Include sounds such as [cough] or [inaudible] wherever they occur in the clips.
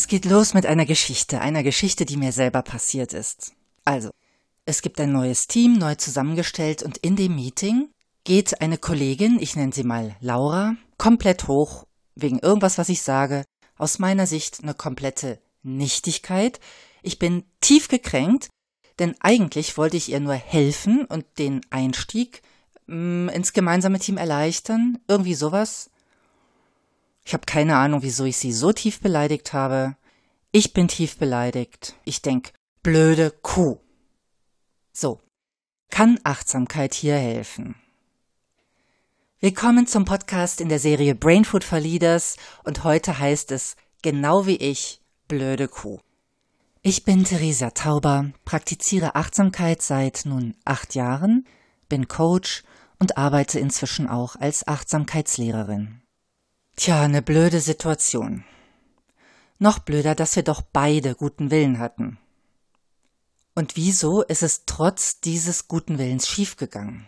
Es geht los mit einer Geschichte, einer Geschichte, die mir selber passiert ist. Also, es gibt ein neues Team, neu zusammengestellt und in dem Meeting geht eine Kollegin, ich nenne sie mal Laura, komplett hoch, wegen irgendwas, was ich sage, aus meiner Sicht eine komplette Nichtigkeit. Ich bin tief gekränkt, denn eigentlich wollte ich ihr nur helfen und den Einstieg mh, mm, ins gemeinsame Team erleichtern, irgendwie sowas. Ich habe keine Ahnung, wieso ich sie so tief beleidigt habe. Ich bin tief beleidigt. Ich denk, blöde Kuh. So, kann Achtsamkeit hier helfen? Willkommen zum Podcast in der Serie Brainfood for Leaders und heute heißt es genau wie ich, blöde Kuh. Ich bin Theresa Tauber, praktiziere Achtsamkeit seit nun acht Jahren, bin Coach und arbeite inzwischen auch als Achtsamkeitslehrerin. Tja, eine blöde Situation. Noch blöder, dass wir doch beide guten Willen hatten. Und wieso ist es trotz dieses guten Willens schiefgegangen?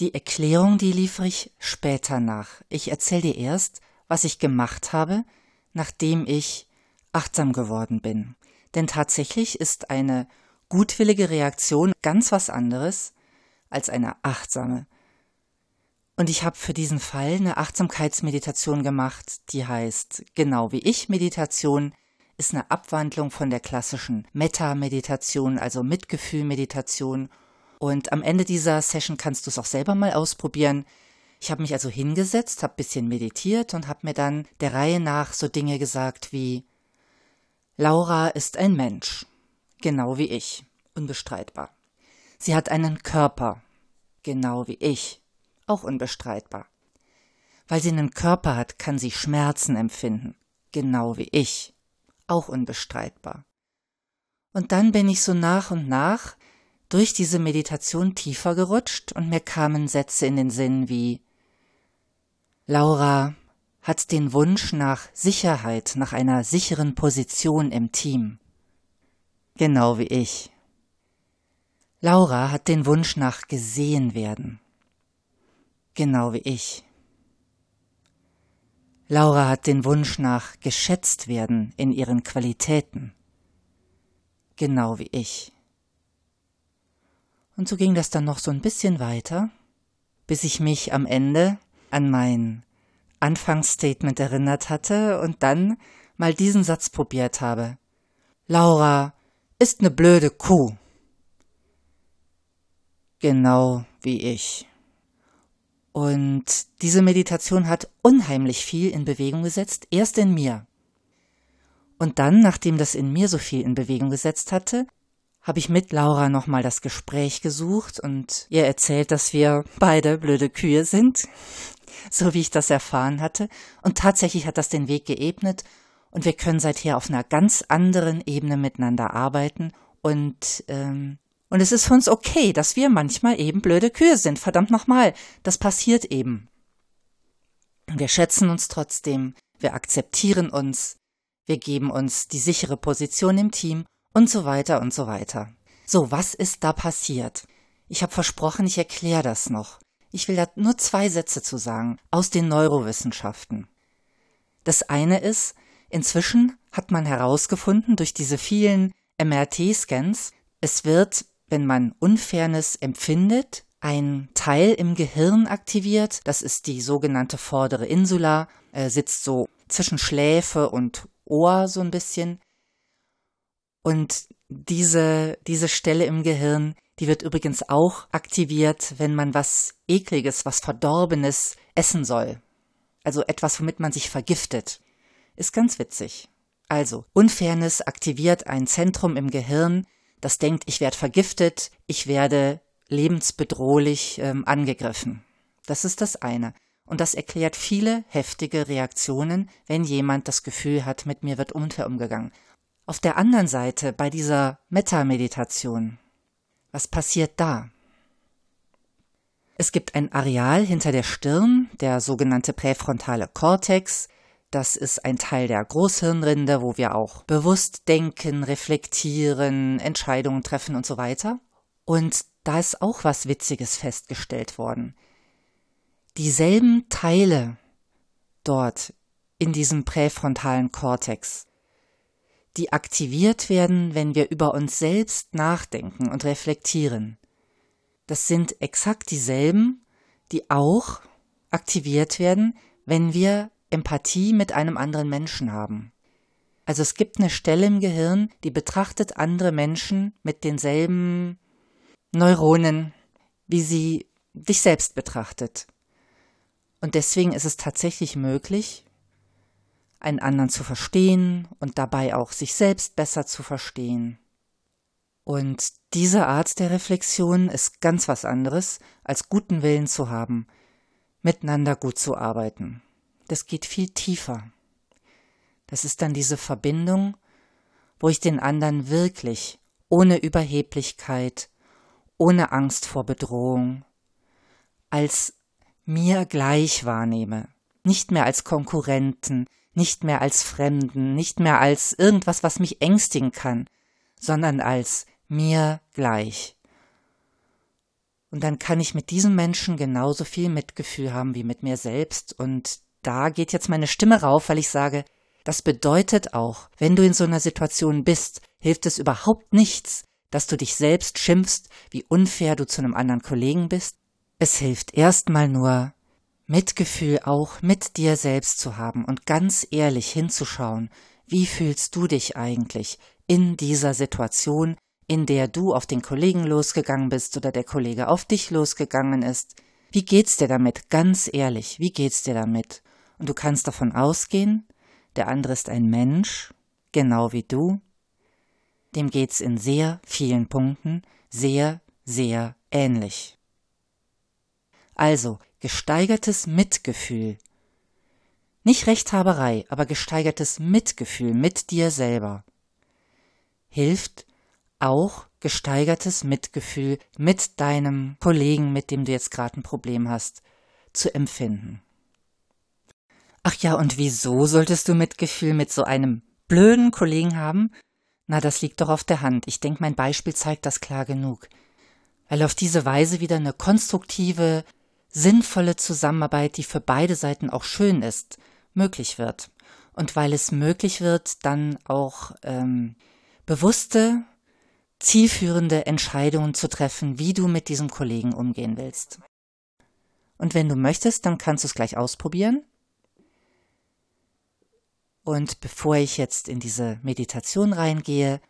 Die Erklärung, die liefere ich später nach. Ich erzähle dir erst, was ich gemacht habe, nachdem ich achtsam geworden bin. Denn tatsächlich ist eine gutwillige Reaktion ganz was anderes als eine achtsame. Und ich habe für diesen Fall eine Achtsamkeitsmeditation gemacht, die heißt genau wie ich Meditation, ist eine Abwandlung von der klassischen Metta-Meditation, also Mitgefühl-Meditation und am Ende dieser Session kannst du es auch selber mal ausprobieren. Ich habe mich also hingesetzt, habe bisschen meditiert und habe mir dann der Reihe nach so Dinge gesagt wie Laura ist ein Mensch, genau wie ich, unbestreitbar. Sie hat einen Körper, genau wie ich, auch unbestreitbar. Weil sie einen Körper hat, kann sie Schmerzen empfinden, genau wie ich, auch unbestreitbar. Und dann bin ich so nach und nach durch diese Meditation tiefer gerutscht und mir kamen Sätze in den Sinn wie Laura hat den Wunsch nach Sicherheit, nach einer sicheren Position im Team. Genau wie ich. Laura hat den Wunsch nach gesehen werden. Genau wie ich. Laura hat den Wunsch nach geschätzt werden in ihren Qualitäten. Genau wie ich. Und so ging das dann noch so ein bisschen weiter, bis ich mich am Ende an mein Anfangsstatement erinnert hatte und dann mal diesen Satz probiert habe. Laura ist ne blöde Kuh. Genau wie ich. Und diese Meditation hat unheimlich viel in Bewegung gesetzt, erst in mir. Und dann, nachdem das in mir so viel in Bewegung gesetzt hatte, habe ich mit Laura nochmal das Gespräch gesucht und ihr erzählt, dass wir beide blöde Kühe sind, [laughs] so wie ich das erfahren hatte. Und tatsächlich hat das den Weg geebnet und wir können seither auf einer ganz anderen Ebene miteinander arbeiten und ähm, und es ist für uns okay, dass wir manchmal eben blöde Kühe sind. Verdammt nochmal, das passiert eben. Wir schätzen uns trotzdem, wir akzeptieren uns, wir geben uns die sichere Position im Team und so weiter und so weiter. So, was ist da passiert? Ich habe versprochen, ich erkläre das noch. Ich will da nur zwei Sätze zu sagen aus den Neurowissenschaften. Das eine ist, inzwischen hat man herausgefunden durch diese vielen MRT-Scans, es wird, wenn man Unfairness empfindet, ein Teil im Gehirn aktiviert, das ist die sogenannte vordere Insula, äh, sitzt so zwischen Schläfe und Ohr so ein bisschen. Und diese, diese Stelle im Gehirn, die wird übrigens auch aktiviert, wenn man was Ekliges, was Verdorbenes essen soll. Also etwas, womit man sich vergiftet. Ist ganz witzig. Also, Unfairness aktiviert ein Zentrum im Gehirn, das denkt, ich werde vergiftet, ich werde lebensbedrohlich ähm, angegriffen. Das ist das eine. Und das erklärt viele heftige Reaktionen, wenn jemand das Gefühl hat, mit mir wird unfair umgegangen. Auf der anderen Seite, bei dieser Metta-Meditation, was passiert da? Es gibt ein Areal hinter der Stirn, der sogenannte präfrontale Kortex. Das ist ein Teil der Großhirnrinde, wo wir auch bewusst denken, reflektieren, Entscheidungen treffen und so weiter. Und da ist auch was Witziges festgestellt worden. Dieselben Teile dort in diesem präfrontalen Kortex, die aktiviert werden, wenn wir über uns selbst nachdenken und reflektieren. Das sind exakt dieselben, die auch aktiviert werden, wenn wir Empathie mit einem anderen Menschen haben. Also es gibt eine Stelle im Gehirn, die betrachtet andere Menschen mit denselben Neuronen, wie sie dich selbst betrachtet. Und deswegen ist es tatsächlich möglich, einen anderen zu verstehen und dabei auch sich selbst besser zu verstehen. Und diese Art der Reflexion ist ganz was anderes, als guten Willen zu haben, miteinander gut zu arbeiten. Das geht viel tiefer. Das ist dann diese Verbindung, wo ich den anderen wirklich ohne Überheblichkeit, ohne Angst vor Bedrohung, als mir gleich wahrnehme, nicht mehr als Konkurrenten, nicht mehr als Fremden, nicht mehr als irgendwas, was mich ängstigen kann, sondern als mir gleich. Und dann kann ich mit diesem Menschen genauso viel Mitgefühl haben wie mit mir selbst. Und da geht jetzt meine Stimme rauf, weil ich sage, das bedeutet auch, wenn du in so einer Situation bist, hilft es überhaupt nichts, dass du dich selbst schimpfst, wie unfair du zu einem anderen Kollegen bist. Es hilft erstmal nur, Mitgefühl auch mit dir selbst zu haben und ganz ehrlich hinzuschauen, wie fühlst du dich eigentlich in dieser Situation, in der du auf den Kollegen losgegangen bist oder der Kollege auf dich losgegangen ist. Wie geht's dir damit? Ganz ehrlich, wie geht's dir damit? Und du kannst davon ausgehen, der andere ist ein Mensch, genau wie du. Dem geht's in sehr vielen Punkten sehr, sehr ähnlich. Also, gesteigertes Mitgefühl. Nicht Rechthaberei, aber gesteigertes Mitgefühl mit dir selber. Hilft auch gesteigertes Mitgefühl mit deinem Kollegen, mit dem du jetzt gerade ein Problem hast, zu empfinden. Ach ja, und wieso solltest du Mitgefühl mit so einem blöden Kollegen haben? Na, das liegt doch auf der Hand. Ich denke, mein Beispiel zeigt das klar genug. Weil auf diese Weise wieder eine konstruktive, sinnvolle Zusammenarbeit, die für beide Seiten auch schön ist, möglich wird. Und weil es möglich wird, dann auch ähm, bewusste, zielführende Entscheidungen zu treffen, wie du mit diesem Kollegen umgehen willst. Und wenn du möchtest, dann kannst du es gleich ausprobieren. Und bevor ich jetzt in diese Meditation reingehe,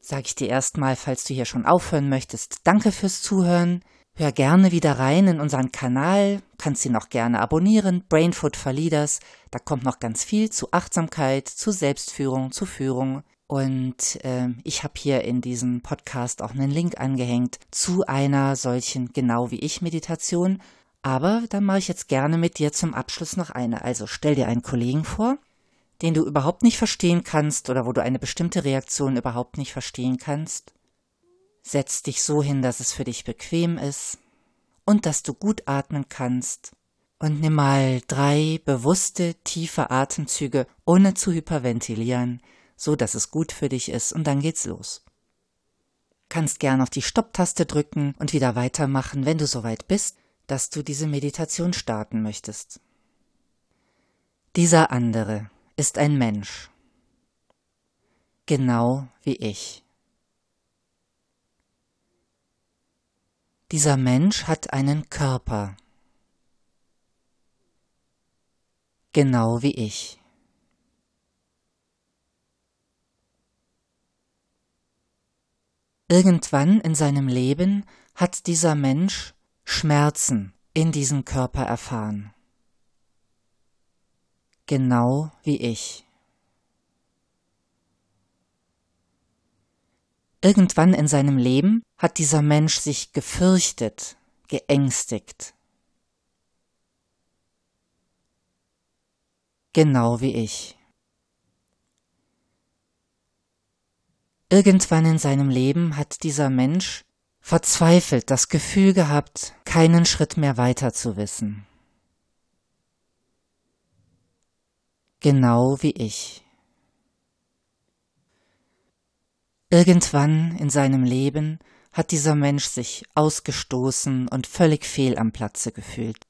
sage ich dir erstmal, falls du hier schon aufhören möchtest, danke fürs Zuhören. Hör gerne wieder rein in unseren Kanal, kannst ihn auch gerne abonnieren, Brainfood for Leaders. Da kommt noch ganz viel zu Achtsamkeit, zu Selbstführung, zu Führung. Und äh, ich habe hier in diesem Podcast auch einen Link angehängt zu einer solchen genau wie ich Meditation. Aber dann mache ich jetzt gerne mit dir zum Abschluss noch eine. Also stell dir einen Kollegen vor, den du überhaupt nicht verstehen kannst oder wo du eine bestimmte Reaktion überhaupt nicht verstehen kannst. Setz dich so hin, dass es für dich bequem ist und dass du gut atmen kannst. Und nimm mal drei bewusste, tiefe Atemzüge, ohne zu hyperventilieren, so dass es gut für dich ist, und dann geht's los. Kannst gern auf die Stopptaste drücken und wieder weitermachen, wenn du soweit bist, dass du diese Meditation starten möchtest. Dieser andere ist ein Mensch. Genau wie ich. Dieser Mensch hat einen Körper. Genau wie ich. Irgendwann in seinem Leben hat dieser Mensch Schmerzen in diesem Körper erfahren. Genau wie ich. Irgendwann in seinem Leben hat dieser Mensch sich gefürchtet, geängstigt. Genau wie ich. Irgendwann in seinem Leben hat dieser Mensch verzweifelt das Gefühl gehabt, keinen Schritt mehr weiter zu wissen. Genau wie ich. Irgendwann in seinem Leben hat dieser Mensch sich ausgestoßen und völlig fehl am Platze gefühlt.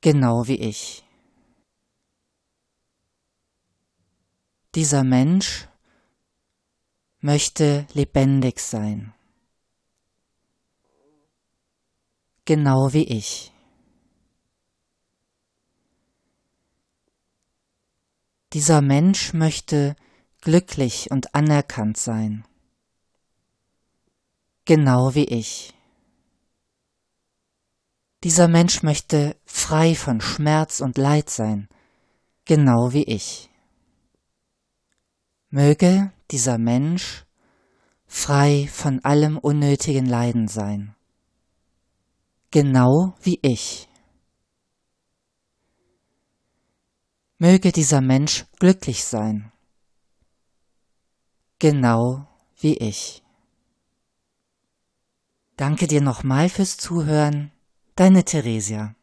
Genau wie ich. Dieser Mensch möchte lebendig sein. Genau wie ich. Dieser Mensch möchte glücklich und anerkannt sein. Genau wie ich. Dieser Mensch möchte frei von Schmerz und Leid sein, genau wie ich. Möge dieser Mensch frei von allem unnötigen Leiden sein, genau wie ich. Möge dieser Mensch glücklich sein, genau wie ich. Danke dir nochmal fürs Zuhören, deine Theresia.